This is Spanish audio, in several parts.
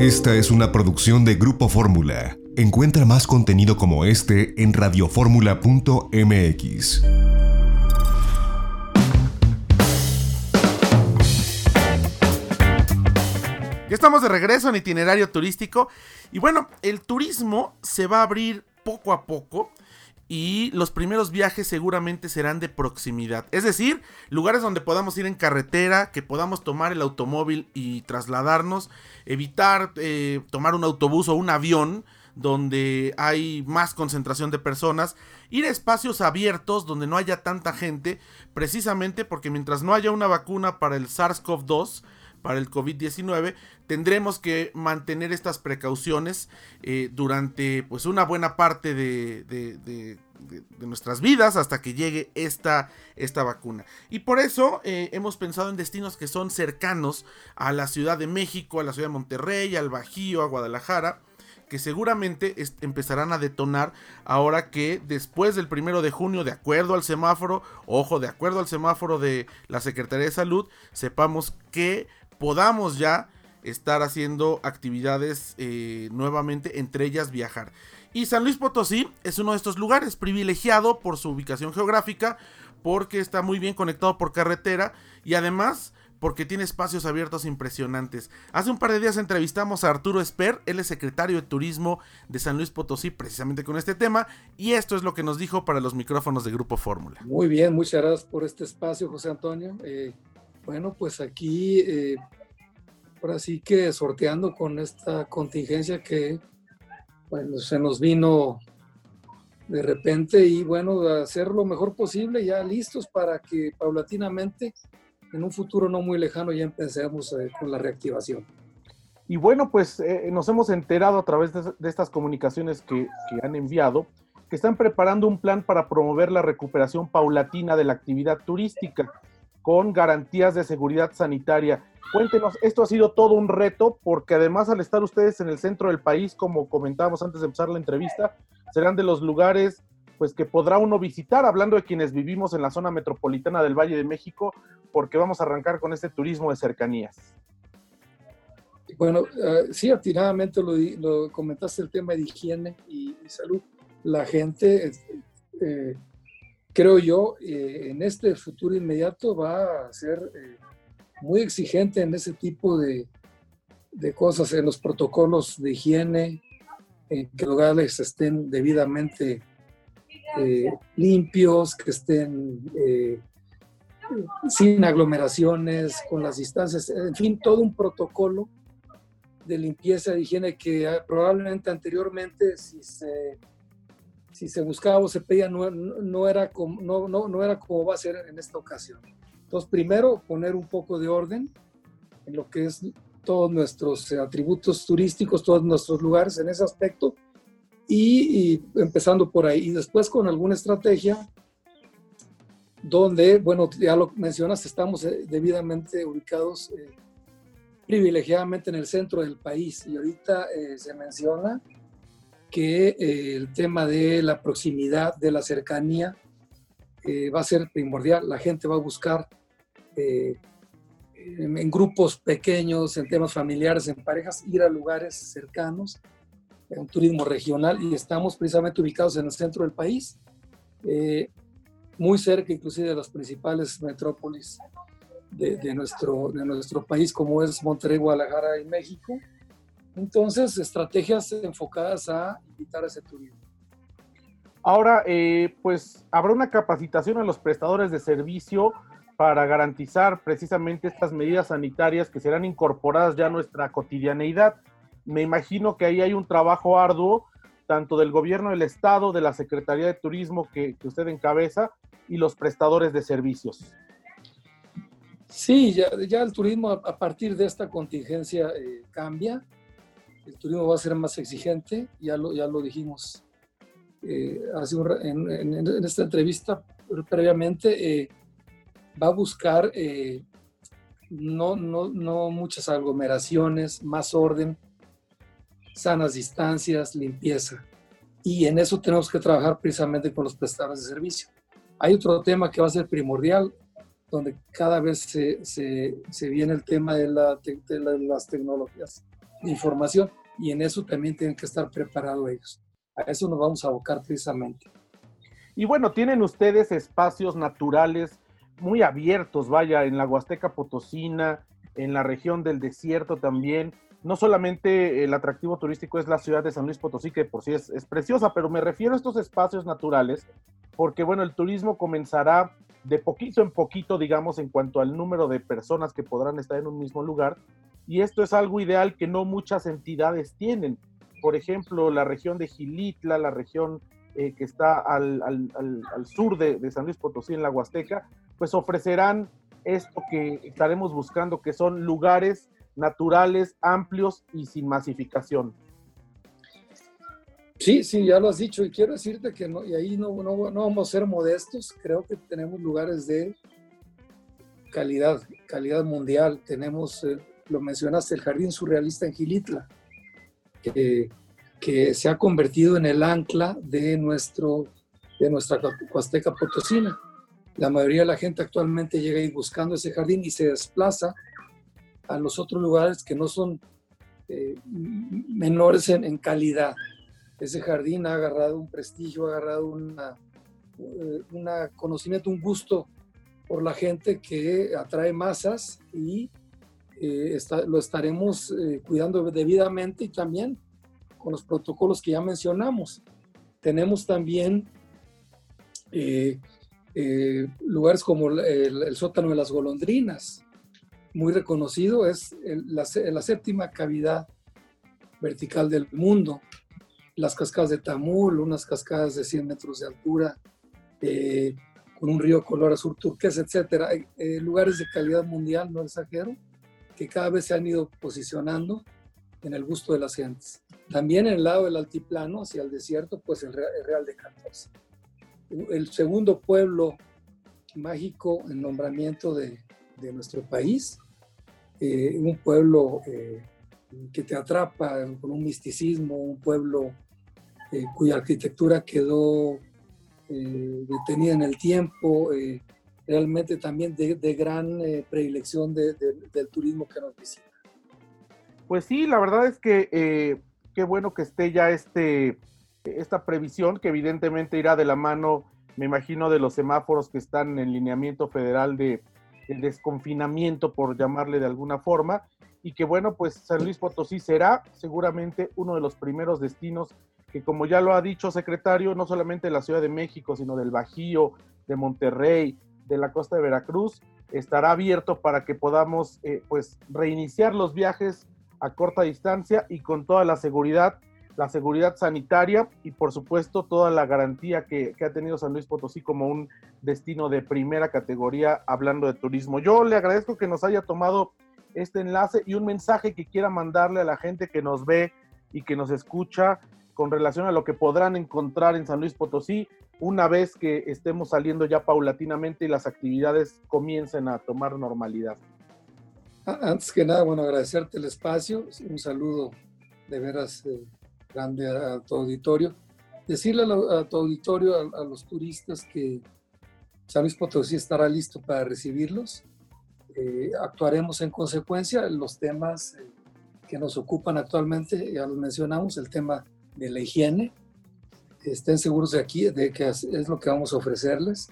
Esta es una producción de Grupo Fórmula. Encuentra más contenido como este en radioformula.mx. Ya estamos de regreso en itinerario turístico y bueno, el turismo se va a abrir poco a poco y los primeros viajes seguramente serán de proximidad. Es decir, lugares donde podamos ir en carretera, que podamos tomar el automóvil y trasladarnos, evitar eh, tomar un autobús o un avión donde hay más concentración de personas, ir a espacios abiertos donde no haya tanta gente, precisamente porque mientras no haya una vacuna para el SARS-CoV-2, para el COVID-19, tendremos que mantener estas precauciones eh, durante pues una buena parte de, de, nuestras vidas hasta que llegue esta, esta vacuna. Y por eso eh, hemos pensado en destinos que son cercanos a la Ciudad de México, a la Ciudad de Monterrey, al Bajío, a Guadalajara que seguramente empezarán a detonar ahora que después del primero de junio, de acuerdo al semáforo, ojo, de acuerdo al semáforo de la Secretaría de Salud, sepamos que podamos ya estar haciendo actividades eh, nuevamente, entre ellas viajar. Y San Luis Potosí es uno de estos lugares privilegiado por su ubicación geográfica, porque está muy bien conectado por carretera y además porque tiene espacios abiertos impresionantes. Hace un par de días entrevistamos a Arturo Esper, él es secretario de Turismo de San Luis Potosí, precisamente con este tema, y esto es lo que nos dijo para los micrófonos de Grupo Fórmula. Muy bien, muchas gracias por este espacio, José Antonio. Eh, bueno, pues aquí, eh, ahora sí que sorteando con esta contingencia que se nos vino de repente y bueno, hacer lo mejor posible, ya listos para que paulatinamente en un futuro no muy lejano ya empecemos eh, con la reactivación. Y bueno, pues eh, nos hemos enterado a través de, estas comunicaciones que, han enviado que están preparando un plan para promover la recuperación paulatina de la actividad turística con garantías de seguridad sanitaria. Cuéntenos, esto ha sido todo un reto porque además al estar ustedes en el centro del país, como comentábamos antes de empezar la entrevista, serán de los lugares pues que podrá uno visitar, hablando de quienes vivimos en la zona metropolitana del Valle de México, porque vamos a arrancar con este turismo de cercanías. Bueno, uh, sí, atinadamente lo, lo, comentaste el tema de higiene y, y salud. La gente eh, creo yo, eh, en este futuro inmediato va a ser eh, muy exigente en ese tipo de, de, cosas, en los protocolos de higiene, en que los lugares estén debidamente eh, limpios, que estén sin aglomeraciones, con las distancias, en fin, todo un protocolo de limpieza de higiene que ah, probablemente anteriormente si se si se buscaba o se pedía no, no, era como, no, no, no era como va a ser en esta ocasión. Entonces, primero, poner un poco de orden en lo que es todos nuestros atributos turísticos, todos nuestros lugares en ese aspecto, y, empezando por ahí. Y después con alguna estrategia donde, bueno, ya lo mencionas, estamos eh, debidamente ubicados eh, privilegiadamente en el centro del país. Y ahorita eh, se menciona que eh, el tema de la proximidad, de la cercanía, eh, va a ser primordial. La gente va a buscar eh, en, grupos pequeños, en temas familiares, en parejas, ir a lugares cercanos, un turismo regional, y estamos precisamente ubicados en el centro del país, muy cerca inclusive de las principales metrópolis de, de, nuestro, de nuestro país, como es Monterrey, Guadalajara y México entonces, estrategias enfocadas a invitar a ese turismo. Ahora, eh, pues habrá una capacitación a los prestadores de servicio para garantizar precisamente estas medidas sanitarias que serán incorporadas ya a nuestra cotidianeidad. Me imagino que ahí hay un trabajo arduo, tanto del gobierno del Estado, de la Secretaría de Turismo que, usted encabeza, y los prestadores de servicios. Sí, ya, el turismo a, partir de esta contingencia eh, cambia el turismo va a ser más exigente, ya lo, ya lo dijimos eh, en, esta entrevista previamente, eh, va a buscar eh, no, no, no muchas aglomeraciones, más orden, sanas distancias, limpieza. Y en eso tenemos que trabajar precisamente con los prestadores de servicio. Hay otro tema que va a ser primordial, donde cada vez se, se, se viene el tema de, la, de las tecnologías información y en eso también tienen que estar preparados ellos. A eso nos vamos a abocar precisamente. Y bueno, tienen ustedes espacios naturales muy abiertos, vaya, en la Huasteca Potosina, en la región del desierto también. No solamente el atractivo turístico es la ciudad de San Luis Potosí, que por sí es, es preciosa, pero me refiero a estos espacios naturales, porque bueno, el turismo comenzará de poquito en poquito, digamos, en cuanto al número de personas que podrán estar en un mismo lugar, y esto es algo ideal que no muchas entidades tienen. Por ejemplo, la región de Gilitla, la región eh, que está al, sur de, San Luis Potosí, en la Huasteca, pues ofrecerán esto que estaremos buscando, que son lugares naturales, amplios y sin masificación. Sí, sí, ya lo has dicho y quiero decirte que no, y ahí no, no, no vamos a ser modestos, creo que tenemos lugares de calidad, calidad mundial. Tenemos, eh, lo mencionaste, el Jardín Surrealista en Gilitla, que, que se ha convertido en el ancla de, nuestro, de nuestra Huasteca Potosina. La mayoría de la gente actualmente llega ahí buscando ese jardín y se desplaza a los otros lugares que no son eh, menores en, calidad. Ese jardín ha agarrado un prestigio, ha agarrado una, eh, una conocimiento, un gusto por la gente que atrae masas y eh, lo estaremos cuidando debidamente y también con los protocolos que ya mencionamos. Tenemos también lugares como el, sótano de las golondrinas, muy reconocido, es la, séptima cavidad vertical del mundo. Las cascadas de Tamul, unas cascadas de 100 metros de altura, eh, con un río color azul turquesa, etc. Eh, lugares de calidad mundial, no exagero, que cada vez se han ido posicionando en el gusto de las gentes. También en el lado del altiplano, hacia el desierto, pues el Real de 14 el segundo pueblo mágico en nombramiento de, nuestro país, eh, un pueblo eh, que te atrapa con un misticismo, un pueblo eh, cuya arquitectura quedó detenida en el tiempo, realmente también de, gran predilección del turismo que nos visita. Pues sí, la verdad es que qué bueno que esté ya este esta previsión que evidentemente irá de la mano, me imagino, de los semáforos que están en lineamiento federal de el desconfinamiento, por llamarle de alguna forma, y que bueno, pues San Luis Potosí será seguramente uno de los primeros destinos que como ya lo ha dicho secretario, no solamente de la Ciudad de México, sino del Bajío, de Monterrey, de la costa de Veracruz, estará abierto para que podamos eh, pues reiniciar los viajes a corta distancia y con toda la seguridad la seguridad sanitaria y por supuesto toda la garantía que, ha tenido San Luis Potosí como un destino de primera categoría hablando de turismo. Yo le agradezco que nos haya tomado este enlace y un mensaje que quiera mandarle a la gente que nos ve y que nos escucha con relación a lo que podrán encontrar en San Luis Potosí una vez que estemos saliendo ya paulatinamente y las actividades comiencen a tomar normalidad. Antes que nada, bueno, agradecerte el espacio, un saludo de veras eh, grande a, tu auditorio. Decirle a, tu auditorio, a, los turistas, que San Luis Potosí estará listo para recibirlos. Eh, actuaremos en consecuencia. Los temas eh, que nos ocupan actualmente, ya los mencionamos, el tema de la higiene. Estén seguros de aquí, de que es, lo que vamos a ofrecerles.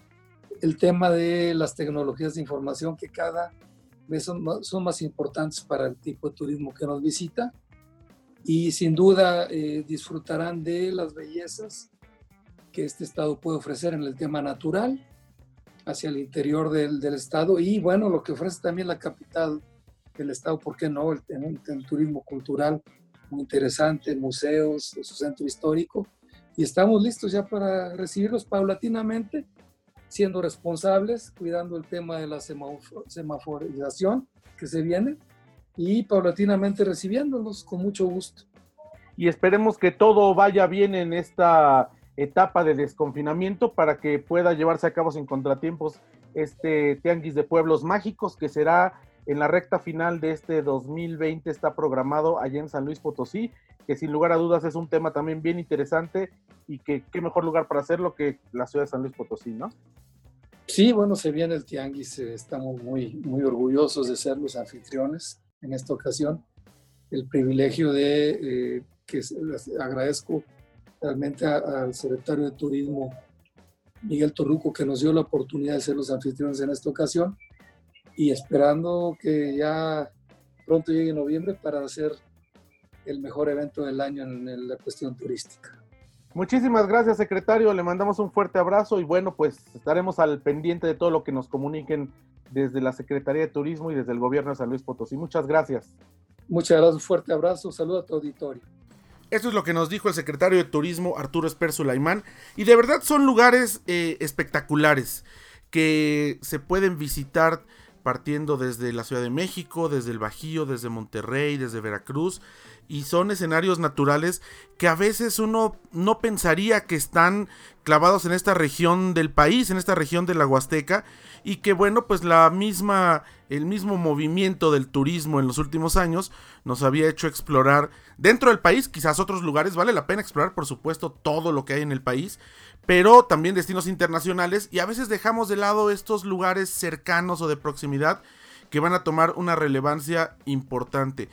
El tema de las tecnologías de información que cada vez son, son más importantes para el tipo de turismo que nos visita y sin duda eh, disfrutarán de las bellezas que este estado puede ofrecer en el tema natural hacia el interior del, del estado y bueno, lo que ofrece también la capital del estado, ¿por qué no? El, el turismo cultural muy interesante, museos, su centro histórico y estamos listos ya para recibirlos paulatinamente, siendo responsables, cuidando el tema de la semaforización que se viene y paulatinamente recibiéndolos con mucho gusto. Y esperemos que todo vaya bien en esta etapa de desconfinamiento para que pueda llevarse a cabo sin contratiempos este Tianguis de Pueblos Mágicos que será en la recta final de este 2020, está programado allá en San Luis Potosí, que sin lugar a dudas es un tema también bien interesante y que qué mejor lugar para hacerlo que la ciudad de San Luis Potosí, ¿no? Sí, bueno, se viene el Tianguis, eh, estamos muy, muy orgullosos de ser los anfitriones en esta ocasión. el privilegio de eh, que agradezco realmente al secretario de Turismo, Miguel Torruco, que nos dio la oportunidad de ser los anfitriones en esta ocasión y esperando que ya pronto llegue noviembre para hacer el mejor evento del año en la cuestión turística. Muchísimas gracias, secretario. Le mandamos un fuerte abrazo y bueno, pues estaremos al pendiente de todo lo que nos comuniquen desde la Secretaría de Turismo y desde el Gobierno de San Luis Potosí. Muchas gracias. Muchas gracias, un fuerte abrazo. Saludo a tu auditorio. Esto es lo que nos dijo el secretario de Turismo Arturo Esper Sulaimán. Y de verdad son lugares eh, espectaculares que se pueden visitar partiendo desde la Ciudad de México, desde el Bajío, desde Monterrey, desde Veracruz y son escenarios naturales que a veces uno no pensaría que están clavados en esta región del país, en esta región de la Huasteca y que bueno, pues la misma el mismo movimiento del turismo en los últimos años nos había hecho explorar dentro del país, quizás otros lugares, vale la pena explorar por supuesto todo lo que hay en el país, pero también destinos internacionales y a veces dejamos de lado estos lugares cercanos o de proximidad que van a tomar una relevancia importante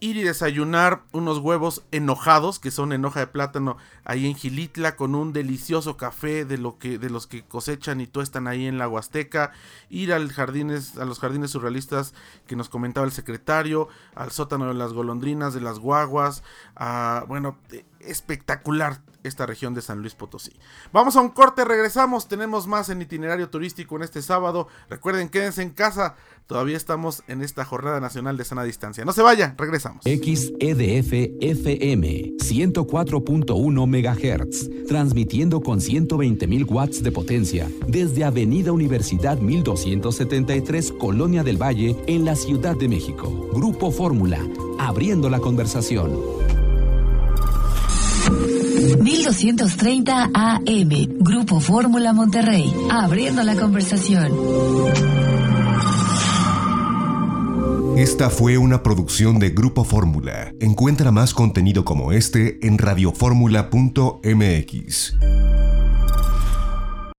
ir y desayunar unos huevos enojados, que son en hoja de plátano, ahí en Gilitla, con un delicioso café de, lo que, de los que cosechan y tuestan ahí en la Huasteca, ir al jardines, a los jardines surrealistas que nos comentaba el secretario, al sótano de las golondrinas, de las guaguas, a, bueno, espectacular esta región de San Luis Potosí. Vamos a un corte, regresamos, tenemos más en itinerario turístico en este sábado. Recuerden, quédense en casa, todavía estamos en esta jornada nacional de sana distancia. No se vayan, regresamos. XEDF FM 104.1 MHz, transmitiendo con 120.000 watts de potencia desde Avenida Universidad 1273, Colonia del Valle, en la Ciudad de México. Grupo Fórmula, abriendo la conversación. 1230 AM, Grupo Fórmula Monterrey, abriendo la conversación. Esta fue una producción de Grupo Fórmula. Encuentra más contenido como este en radioformula.mx.